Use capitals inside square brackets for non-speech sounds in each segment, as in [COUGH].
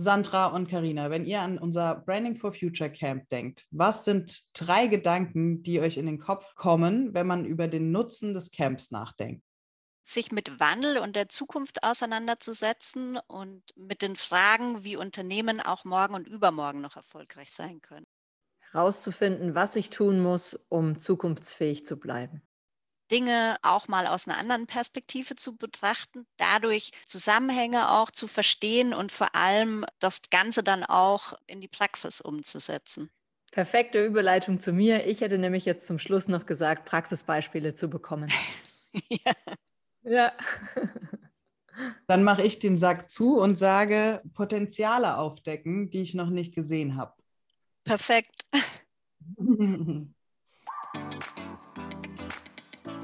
Sandra und Karina, wenn ihr an unser Branding for Future Camp denkt, was sind drei Gedanken, die euch in den Kopf kommen, wenn man über den Nutzen des Camps nachdenkt? sich mit Wandel und der Zukunft auseinanderzusetzen und mit den Fragen, wie Unternehmen auch morgen und übermorgen noch erfolgreich sein können. Herauszufinden, was ich tun muss, um zukunftsfähig zu bleiben. Dinge auch mal aus einer anderen Perspektive zu betrachten, dadurch Zusammenhänge auch zu verstehen und vor allem das Ganze dann auch in die Praxis umzusetzen. Perfekte Überleitung zu mir. Ich hätte nämlich jetzt zum Schluss noch gesagt, Praxisbeispiele zu bekommen. [LAUGHS] ja. Ja. [LAUGHS] Dann mache ich den Sack zu und sage Potenziale aufdecken, die ich noch nicht gesehen habe. Perfekt. [LAUGHS]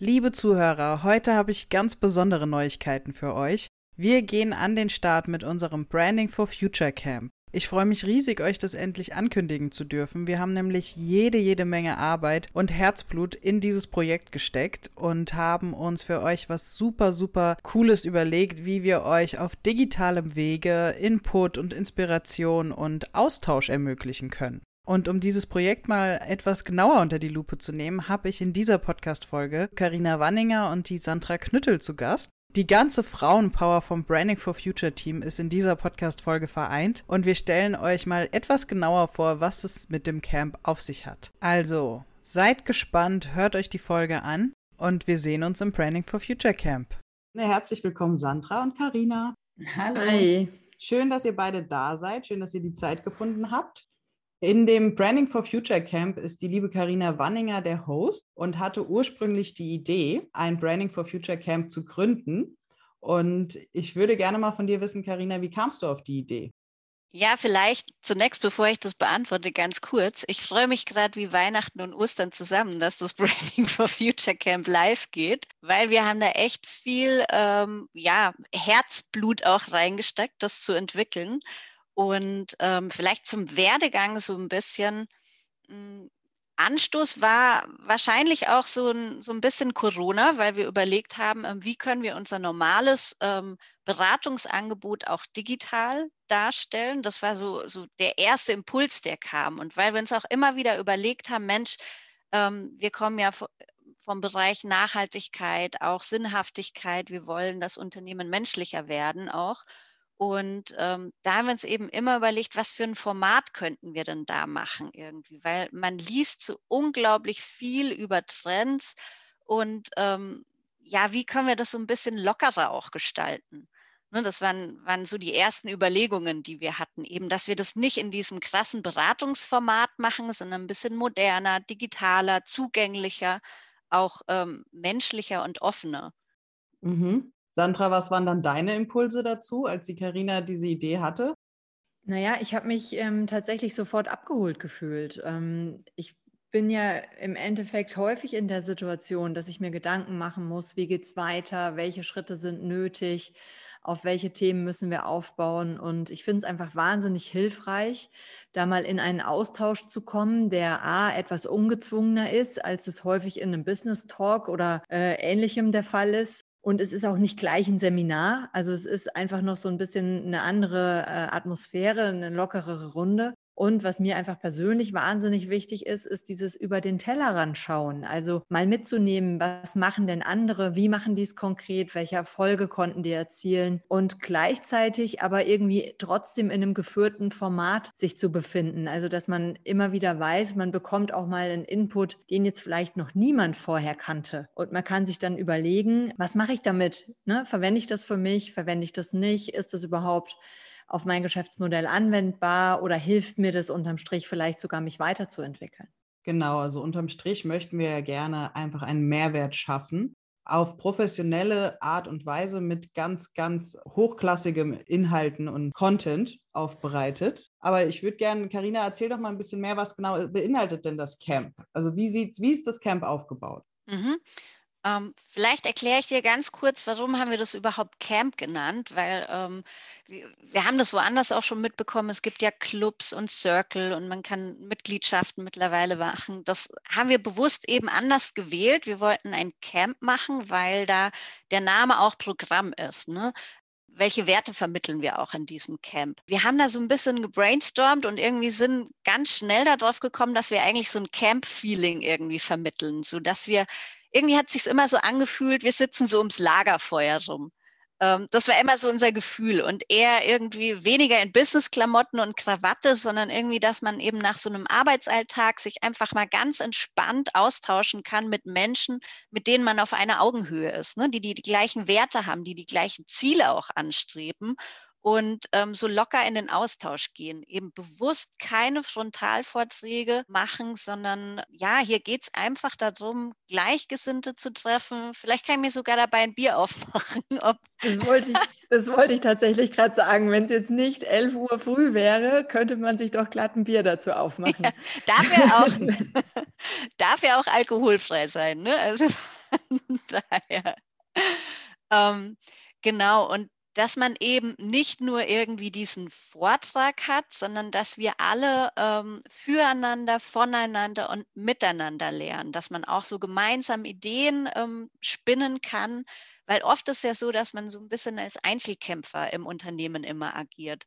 Liebe Zuhörer, heute habe ich ganz besondere Neuigkeiten für euch. Wir gehen an den Start mit unserem Branding for Future Camp. Ich freue mich riesig, euch das endlich ankündigen zu dürfen. Wir haben nämlich jede, jede Menge Arbeit und Herzblut in dieses Projekt gesteckt und haben uns für euch was super, super Cooles überlegt, wie wir euch auf digitalem Wege Input und Inspiration und Austausch ermöglichen können. Und um dieses Projekt mal etwas genauer unter die Lupe zu nehmen, habe ich in dieser Podcast-Folge Karina Wanninger und die Sandra Knüttel zu Gast. Die ganze Frauenpower vom Branding for Future Team ist in dieser Podcast-Folge vereint und wir stellen euch mal etwas genauer vor, was es mit dem Camp auf sich hat. Also, seid gespannt, hört euch die Folge an und wir sehen uns im Branding for Future Camp. Herzlich willkommen, Sandra und Karina. Hallo. Hi. Schön, dass ihr beide da seid. Schön, dass ihr die Zeit gefunden habt. In dem Branding for Future Camp ist die liebe Karina Wanninger der Host und hatte ursprünglich die Idee, ein Branding for Future Camp zu gründen. Und ich würde gerne mal von dir wissen, Karina, wie kamst du auf die Idee? Ja, vielleicht zunächst, bevor ich das beantworte, ganz kurz. Ich freue mich gerade wie Weihnachten und Ostern zusammen, dass das [LAUGHS] Branding for Future Camp live geht, weil wir haben da echt viel ähm, ja, Herzblut auch reingesteckt, das zu entwickeln. Und ähm, vielleicht zum Werdegang so ein bisschen. Hm, Anstoß war wahrscheinlich auch so ein, so ein bisschen Corona, weil wir überlegt haben, ähm, wie können wir unser normales ähm, Beratungsangebot auch digital darstellen. Das war so, so der erste Impuls, der kam. Und weil wir uns auch immer wieder überlegt haben, Mensch, ähm, wir kommen ja vom Bereich Nachhaltigkeit, auch Sinnhaftigkeit. Wir wollen, dass Unternehmen menschlicher werden auch. Und ähm, da haben wir uns eben immer überlegt, was für ein Format könnten wir denn da machen irgendwie, weil man liest so unglaublich viel über Trends und ähm, ja, wie können wir das so ein bisschen lockerer auch gestalten? Ne, das waren, waren so die ersten Überlegungen, die wir hatten, eben, dass wir das nicht in diesem krassen Beratungsformat machen, sondern ein bisschen moderner, digitaler, zugänglicher, auch ähm, menschlicher und offener. Mhm. Sandra, was waren dann deine Impulse dazu, als die Karina diese Idee hatte? Naja, ich habe mich ähm, tatsächlich sofort abgeholt gefühlt. Ähm, ich bin ja im Endeffekt häufig in der Situation, dass ich mir Gedanken machen muss, wie geht es weiter, welche Schritte sind nötig, auf welche Themen müssen wir aufbauen. Und ich finde es einfach wahnsinnig hilfreich, da mal in einen Austausch zu kommen, der a etwas ungezwungener ist, als es häufig in einem Business Talk oder äh, ähnlichem der Fall ist. Und es ist auch nicht gleich ein Seminar. Also es ist einfach noch so ein bisschen eine andere äh, Atmosphäre, eine lockerere Runde. Und was mir einfach persönlich wahnsinnig wichtig ist, ist dieses über den Tellerrand schauen. Also mal mitzunehmen, was machen denn andere, wie machen die es konkret, welche Erfolge konnten die erzielen und gleichzeitig aber irgendwie trotzdem in einem geführten Format sich zu befinden. Also dass man immer wieder weiß, man bekommt auch mal einen Input, den jetzt vielleicht noch niemand vorher kannte. Und man kann sich dann überlegen, was mache ich damit? Ne? Verwende ich das für mich? Verwende ich das nicht? Ist das überhaupt auf mein Geschäftsmodell anwendbar oder hilft mir das unterm Strich vielleicht sogar, mich weiterzuentwickeln? Genau, also unterm Strich möchten wir ja gerne einfach einen Mehrwert schaffen. auf professionelle Art und Weise mit ganz, ganz hochklassigem Inhalten und Content aufbereitet. Aber ich würde gerne, Karina, erzähl doch mal ein bisschen mehr, was genau beinhaltet denn das Camp? Also wie sieht's, wie ist das Camp aufgebaut? Mhm. Ähm, vielleicht erkläre ich dir ganz kurz, warum haben wir das überhaupt Camp genannt, weil ähm, wir, wir, haben das woanders auch schon mitbekommen. Es gibt ja Clubs und Circle und man kann Mitgliedschaften mittlerweile machen. Das haben wir bewusst eben anders gewählt. Wir wollten ein Camp machen, weil da der Name auch Programm ist. Ne? welche Werte vermitteln wir auch in diesem Camp? Wir haben da so ein bisschen gebrainstormt und irgendwie sind ganz schnell darauf gekommen, dass wir eigentlich so ein Camp-Feeling irgendwie vermitteln, sodass wir irgendwie hat es sich immer so angefühlt, wir sitzen so ums Lagerfeuer rum. Ähm, das war immer so unser Gefühl und eher irgendwie weniger in Business-Klamotten und Krawatte, sondern irgendwie, dass man eben nach so einem Arbeitsalltag sich einfach mal ganz entspannt austauschen kann mit Menschen, mit denen man auf einer Augenhöhe ist, ne? die, die die gleichen Werte haben, die die gleichen Ziele auch anstreben und ähm, so locker in den Austausch gehen. Eben bewusst keine Frontalvorträge machen, sondern ja, hier geht es einfach darum, Gleichgesinnte zu treffen. Vielleicht kann ich mir sogar dabei ein Bier [LAUGHS] aufmachen. das, wollte ich, das wollte ich tatsächlich gerade sagen. Wenn es jetzt nicht 11 Uhr früh wäre, könnte man sich doch glatt ein Bier dazu aufmachen. Ja, darf, ja [LAUGHS] auch, [LAUGHS] darf ja auch alkoholfrei sein. Ne? Also daher. Ähm, genau, und dass man eben nicht nur irgendwie diesen Vortrag hat, sondern dass wir alle ähm, füreinander, voneinander und miteinander lernen, dass man auch so gemeinsam Ideen ähm, spinnen kann, weil oft ist ja so, dass man so ein bisschen als Einzelkämpfer im Unternehmen immer agiert.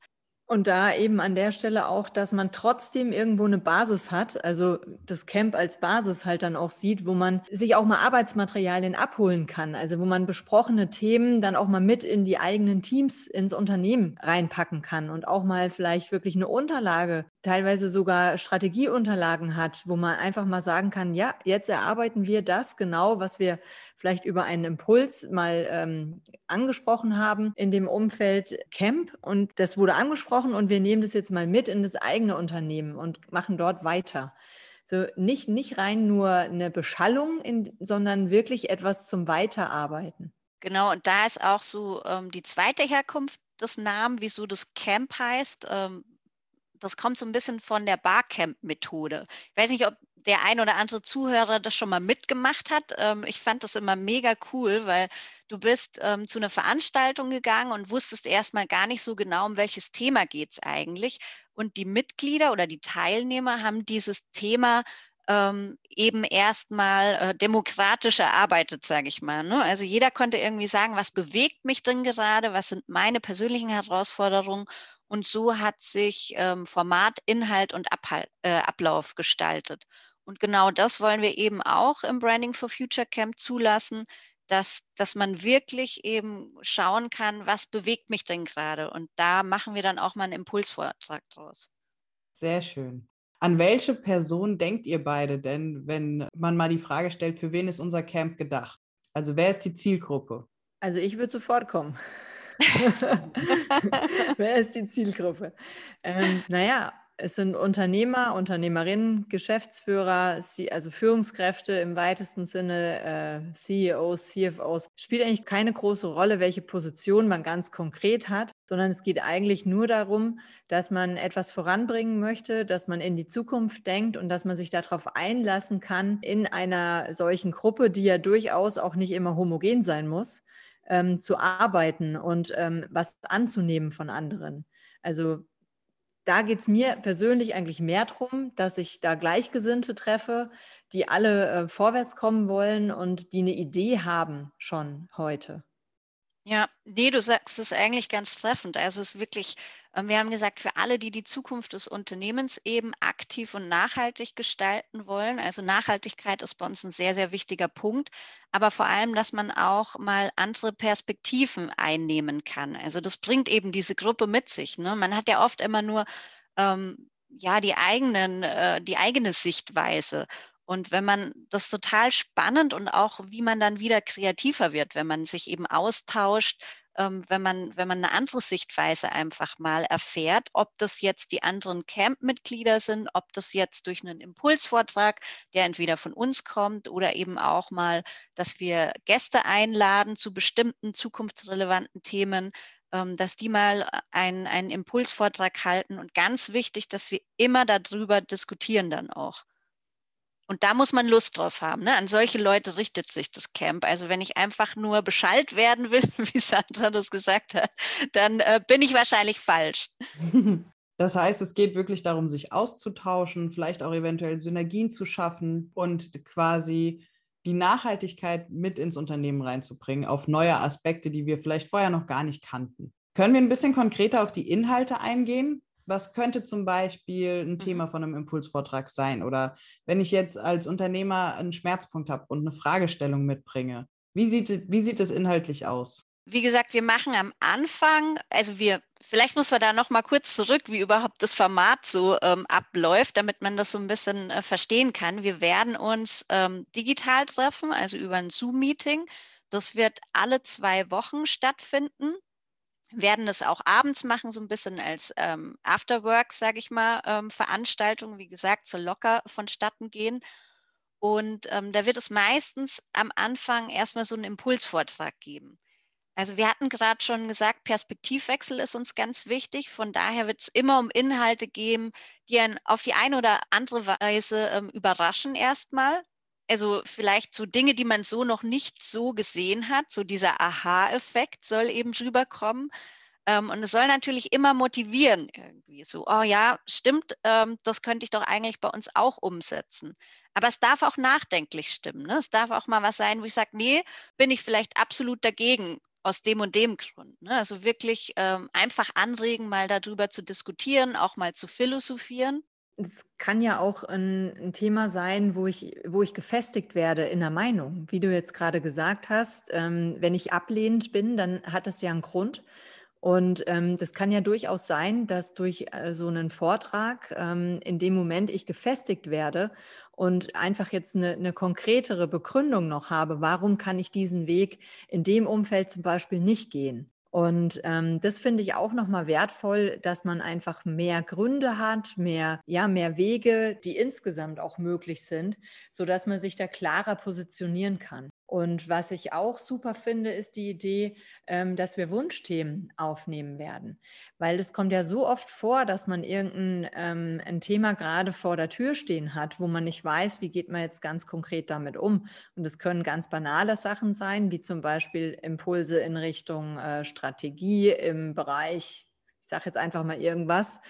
Und da eben an der Stelle auch, dass man trotzdem irgendwo eine Basis hat, also das Camp als Basis halt dann auch sieht, wo man sich auch mal Arbeitsmaterialien abholen kann, also wo man besprochene Themen dann auch mal mit in die eigenen Teams ins Unternehmen reinpacken kann und auch mal vielleicht wirklich eine Unterlage, teilweise sogar Strategieunterlagen hat, wo man einfach mal sagen kann, ja, jetzt erarbeiten wir das genau, was wir vielleicht über einen Impuls mal ähm, angesprochen haben in dem Umfeld Camp. Und das wurde angesprochen und wir nehmen das jetzt mal mit in das eigene Unternehmen und machen dort weiter. So nicht, nicht rein nur eine Beschallung, in, sondern wirklich etwas zum Weiterarbeiten. Genau, und da ist auch so ähm, die zweite Herkunft des Namens, wieso das Camp heißt. Ähm, das kommt so ein bisschen von der Barcamp-Methode. Ich weiß nicht, ob der ein oder andere Zuhörer das schon mal mitgemacht hat. Ähm, ich fand das immer mega cool, weil du bist ähm, zu einer Veranstaltung gegangen und wusstest erstmal gar nicht so genau, um welches Thema geht es eigentlich. Und die Mitglieder oder die Teilnehmer haben dieses Thema ähm, eben erstmal äh, demokratisch erarbeitet, sage ich mal. Ne? Also jeder konnte irgendwie sagen, was bewegt mich denn gerade, was sind meine persönlichen Herausforderungen. Und so hat sich ähm, Format, Inhalt und Abhal äh, Ablauf gestaltet. Und genau das wollen wir eben auch im Branding for Future Camp zulassen, dass, dass man wirklich eben schauen kann, was bewegt mich denn gerade. Und da machen wir dann auch mal einen Impulsvortrag draus. Sehr schön. An welche Person denkt ihr beide denn, wenn man mal die Frage stellt, für wen ist unser Camp gedacht? Also wer ist die Zielgruppe? Also ich würde sofort kommen. [LAUGHS] [LAUGHS] wer ist die Zielgruppe? Ähm, naja, es sind Unternehmer, Unternehmerinnen, Geschäftsführer, also Führungskräfte im weitesten Sinne, äh, CEOs, CFOs. Spielt eigentlich keine große Rolle, welche Position man ganz konkret hat, sondern es geht eigentlich nur darum, dass man etwas voranbringen möchte, dass man in die Zukunft denkt und dass man sich darauf einlassen kann, in einer solchen Gruppe, die ja durchaus auch nicht immer homogen sein muss, ähm, zu arbeiten und ähm, was anzunehmen von anderen. Also da geht es mir persönlich eigentlich mehr darum, dass ich da Gleichgesinnte treffe, die alle äh, vorwärts kommen wollen und die eine Idee haben schon heute. Ja, nee, du sagst es eigentlich ganz treffend. Also es ist wirklich, ähm, wir haben gesagt, für alle, die die Zukunft des Unternehmens eben aktiv und nachhaltig gestalten wollen. Also Nachhaltigkeit ist bei uns ein sehr, sehr wichtiger Punkt. Aber vor allem, dass man auch mal andere Perspektiven einnehmen kann. Also das bringt eben diese Gruppe mit sich. Ne? Man hat ja oft immer nur ähm, ja die eigenen, äh, die eigene Sichtweise. Und wenn man das total spannend und auch, wie man dann wieder kreativer wird, wenn man sich eben austauscht ähm, wenn, man, wenn man eine andere Sichtweise einfach mal erfährt, ob das jetzt die anderen Camp-Mitglieder sind, ob das jetzt durch einen Impulsvortrag, der entweder von uns kommt oder eben auch mal, dass wir Gäste einladen zu bestimmten zukunftsrelevanten Themen, ähm, dass die mal einen, einen Impulsvortrag halten. Und ganz wichtig, dass wir immer darüber diskutieren dann auch. Und da muss man Lust drauf haben. Ne? An solche Leute richtet sich das Camp. Also wenn ich einfach nur Bescheid werden will, [LAUGHS] wie Sandra das gesagt hat, dann äh, bin ich wahrscheinlich falsch. [LAUGHS] Das heißt, es geht wirklich darum, sich auszutauschen, vielleicht auch eventuell Synergien zu schaffen und quasi die Nachhaltigkeit mit ins Unternehmen reinzubringen, auf neue Aspekte, die wir vielleicht vorher noch gar nicht kannten. Können wir ein bisschen konkreter auf die Inhalte eingehen? Was könnte zum Beispiel ein mhm. Thema von einem Impulsvortrag sein? Oder wenn ich jetzt als Unternehmer einen Schmerzpunkt habe und eine Fragestellung mitbringe, wie sieht, wie sieht es inhaltlich aus? Wie gesagt, wir machen am Anfang, also wir, vielleicht muss man da noch mal kurz zurück, wie überhaupt das Format so ähm, abläuft, damit man das so ein bisschen äh, verstehen kann. Wir werden uns ähm, digital treffen, also über ein Zoom-Meeting. Das wird alle zwei Wochen stattfinden werden es auch abends machen, so ein bisschen als ähm, Afterwork, sage ich mal, ähm, Veranstaltung, wie gesagt, so locker vonstatten gehen. Und ähm, da wird es meistens am Anfang erstmal so einen Impulsvortrag geben. Also wir hatten gerade schon gesagt, Perspektivwechsel ist uns ganz wichtig. Von daher wird es immer um Inhalte gehen, die einen auf die eine oder andere Weise ähm, überraschen erstmal also vielleicht so Dinge, die man so noch nicht so gesehen hat, so dieser Aha-Effekt soll eben rüberkommen. Ähm, und es soll natürlich immer motivieren, irgendwie so, oh ja, stimmt, ähm, das könnte ich doch eigentlich bei uns auch umsetzen. Aber es darf auch nachdenklich stimmen. Ne? Es darf auch mal was sein, wo ich sage, nee, bin ich vielleicht absolut dagegen aus dem und dem Grund. Ne? Also wirklich ähm, einfach anregen, mal darüber zu diskutieren, auch mal zu philosophieren es kann ja auch ein, ein, Thema sein, wo ich, wo ich gefestigt werde in der Meinung. Wie du jetzt gerade gesagt hast, ähm, wenn ich ablehnend bin, dann hat das ja einen Grund. Und ähm, das kann ja durchaus sein, dass durch äh, so einen Vortrag ähm, in dem Moment ich gefestigt werde und einfach jetzt eine, eine konkretere Begründung noch habe, warum kann ich diesen Weg in dem Umfeld zum Beispiel nicht gehen. Und ähm, das finde ich auch nochmal wertvoll, dass man einfach mehr Gründe hat, mehr, ja, mehr Wege, die insgesamt auch möglich sind, sodass man sich da klarer positionieren kann. Und was ich auch super finde, ist die Idee, ähm, dass wir Wunschthemen aufnehmen werden. Weil es kommt ja so oft vor, dass man irgendein ähm, ein Thema gerade vor der Tür stehen hat, wo man nicht weiß, wie geht man jetzt ganz konkret damit um. Und es können ganz banale Sachen sein, wie zum Beispiel Impulse in Richtung äh, Strategie im Bereich, ich sage jetzt einfach mal irgendwas,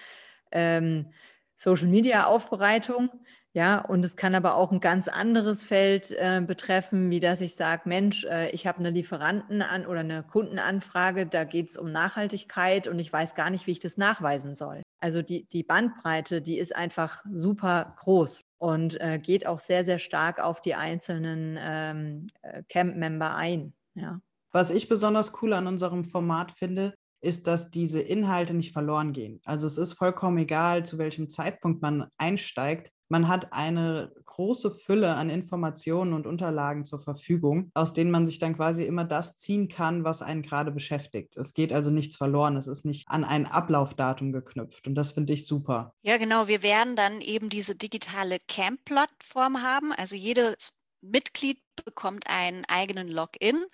ähm, Social Media Aufbereitung ja, und es kann aber auch ein ganz anderes Feld äh, betreffen, wie dass ich sage, Mensch, äh, ich habe eine Lieferanten an oder eine Kundenanfrage, da geht es um Nachhaltigkeit und ich weiß gar nicht, wie ich das nachweisen soll. Also die, die Bandbreite, die ist einfach super groß und äh, geht auch sehr, sehr stark auf die einzelnen ähm, äh, Camp-Member ein. Ja. Was ich besonders cool an unserem Format finde, ist, dass diese Inhalte nicht verloren gehen. Also es ist vollkommen egal, zu welchem Zeitpunkt man einsteigt. Man hat eine große Fülle an Informationen und Unterlagen zur Verfügung, aus denen man sich dann quasi immer das ziehen kann, was einen gerade beschäftigt. Es geht also nichts verloren. Es ist nicht an ein Ablaufdatum geknüpft. Und das finde ich super. Ja, genau. Wir werden dann eben diese digitale Camp-Plattform haben. Also jedes Mitglied bekommt einen eigenen Login.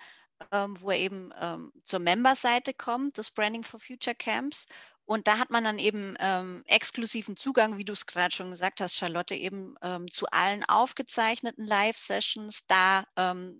Ähm, wo er eben ähm, zur Member-Seite kommt, des Branding for Future Camps. Und da hat man dann eben ähm, exklusiven Zugang, wie du es gerade schon gesagt hast, Charlotte, eben ähm, zu allen aufgezeichneten Live-Sessions. Da ähm,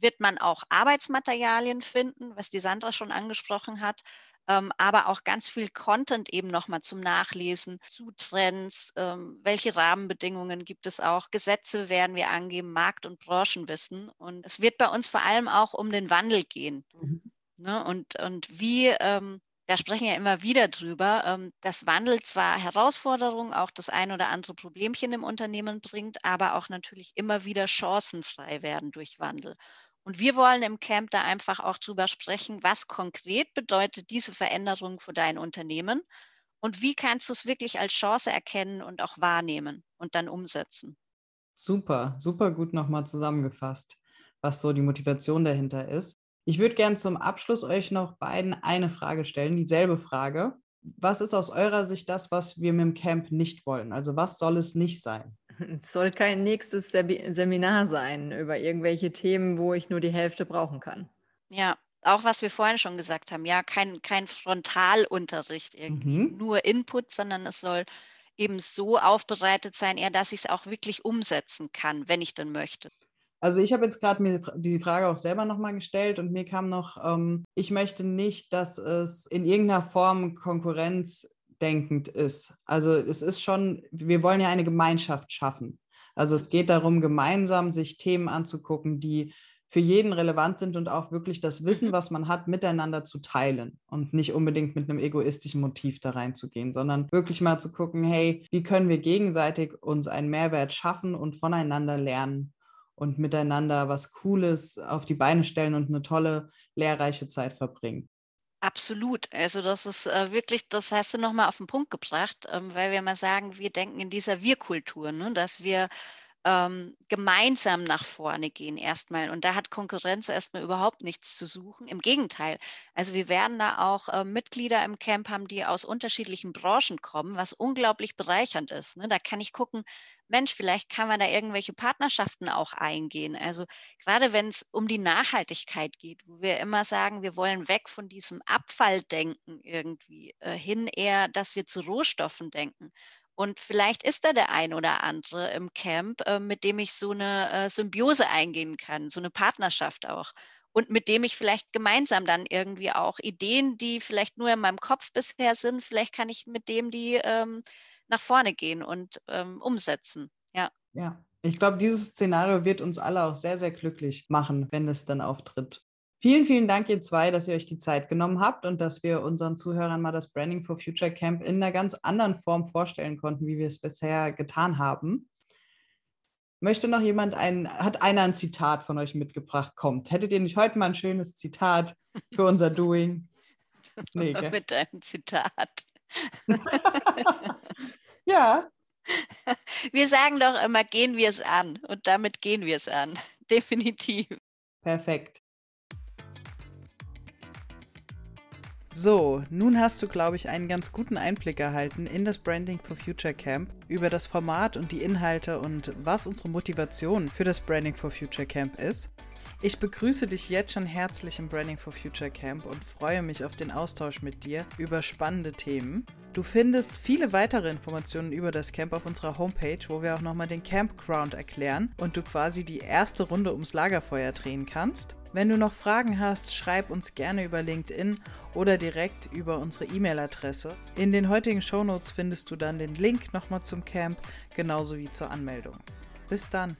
wird man auch Arbeitsmaterialien finden, was die Sandra schon angesprochen hat, ähm, aber auch ganz viel Content eben nochmal zum Nachlesen zu Trends, ähm, welche Rahmenbedingungen gibt es auch, Gesetze werden wir angeben, Markt- und Branchenwissen. Und es wird bei uns vor allem auch um den Wandel gehen. Mhm. Ne? Und, und wie ähm, da sprechen wir immer wieder drüber, ähm, dass Wandel zwar Herausforderungen, auch das ein oder andere Problemchen im Unternehmen bringt, aber auch natürlich immer wieder chancenfrei werden durch Wandel. Und wir wollen im Camp da einfach auch drüber sprechen, was konkret bedeutet diese Veränderung für dein Unternehmen und wie kannst du es wirklich als Chance erkennen und auch wahrnehmen und dann umsetzen. Super, super gut nochmal zusammengefasst, was so die Motivation dahinter ist. Ich würde gern zum Abschluss euch noch beiden eine Frage stellen, dieselbe Frage. Was ist aus eurer Sicht das, was wir mit dem Camp nicht wollen? Also was soll es nicht sein? Es soll kein nächstes Seminar sein über irgendwelche Themen, wo ich nur die Hälfte brauchen kann. Ja, auch was wir vorhin schon gesagt haben, ja, kein, kein Frontalunterricht irgendwie, mhm. nur Input, sondern es soll eben so aufbereitet sein, eher, dass ich es auch wirklich umsetzen kann, wenn ich denn möchte. Also ich habe jetzt gerade mir die Frage auch selber nochmal gestellt und mir kam noch, ähm, ich möchte nicht, dass es in irgendeiner Form konkurrenzdenkend ist. Also es ist schon, wir wollen ja eine Gemeinschaft schaffen. Also es geht darum, gemeinsam sich Themen anzugucken, die für jeden relevant sind und auch wirklich das Wissen, was man hat, miteinander zu teilen und nicht unbedingt mit einem egoistischen Motiv da reinzugehen, sondern wirklich mal zu gucken, hey, wie können wir gegenseitig uns einen Mehrwert schaffen und voneinander lernen und miteinander was Cooles auf die Beine stellen und eine tolle, lehrreiche Zeit verbringen. Absolut. Also das ist äh, wirklich, das hast du nochmal auf den Punkt gebracht, ähm, weil wir mal sagen, wir denken in dieser Wir-Kultur, ne, dass wir ähm, gemeinsam nach vorne gehen erstmal. Und da hat Konkurrenz erstmal überhaupt nichts zu suchen. Im Gegenteil. Also wir werden da auch äh, Mitglieder im Camp haben, die aus unterschiedlichen Branchen kommen, was unglaublich bereichernd ist. Ne? Da kann ich gucken, Mensch, vielleicht kann man da irgendwelche Partnerschaften auch eingehen. Also gerade wenn es um die Nachhaltigkeit geht, wo wir immer sagen, wir wollen weg von diesem Abfalldenken irgendwie äh, hin eher, dass wir zu Rohstoffen denken. Und vielleicht ist da der ein oder andere im Camp, äh, mit dem ich so eine äh, Symbiose eingehen kann, so eine Partnerschaft auch. Und mit dem ich vielleicht gemeinsam dann irgendwie auch Ideen, die vielleicht nur in meinem Kopf bisher sind, vielleicht kann ich mit dem die ähm, nach vorne gehen und ähm, umsetzen. Ja. Ja, ich glaube, dieses Szenario wird uns alle auch sehr, sehr glücklich machen, wenn es dann auftritt. Vielen, vielen Dank, ihr zwei, dass ihr euch die Zeit genommen habt und dass wir unseren Zuhörern mal das Branding for Future Camp in einer ganz anderen Form vorstellen konnten, wie wir es bisher getan haben. Möchte noch jemand ein, hat einer ein Zitat von euch mitgebracht? Kommt. Hättet ihr nicht heute mal ein schönes Zitat für unser [LAUGHS] Doing? Nee, Mit einem Zitat. [LAUGHS] ja. Wir sagen doch immer, gehen wir es an. Und damit gehen wir es an. [LAUGHS] Definitiv. Perfekt. So, nun hast du, glaube ich, einen ganz guten Einblick erhalten in das Branding for Future Camp, über das Format und die Inhalte und was unsere Motivation für das Branding for Future Camp ist. Ich begrüße dich jetzt schon herzlich im Branding for Future Camp und freue mich auf den Austausch mit dir über spannende Themen. Du findest viele weitere Informationen über das Camp auf unserer Homepage, wo wir auch nochmal den Campground erklären und du quasi die erste Runde ums Lagerfeuer drehen kannst. Wenn du noch Fragen hast, schreib uns gerne über LinkedIn oder direkt über unsere E-Mail-Adresse. In den heutigen Shownotes findest du dann den Link nochmal zum Camp, genauso wie zur Anmeldung. Bis dann!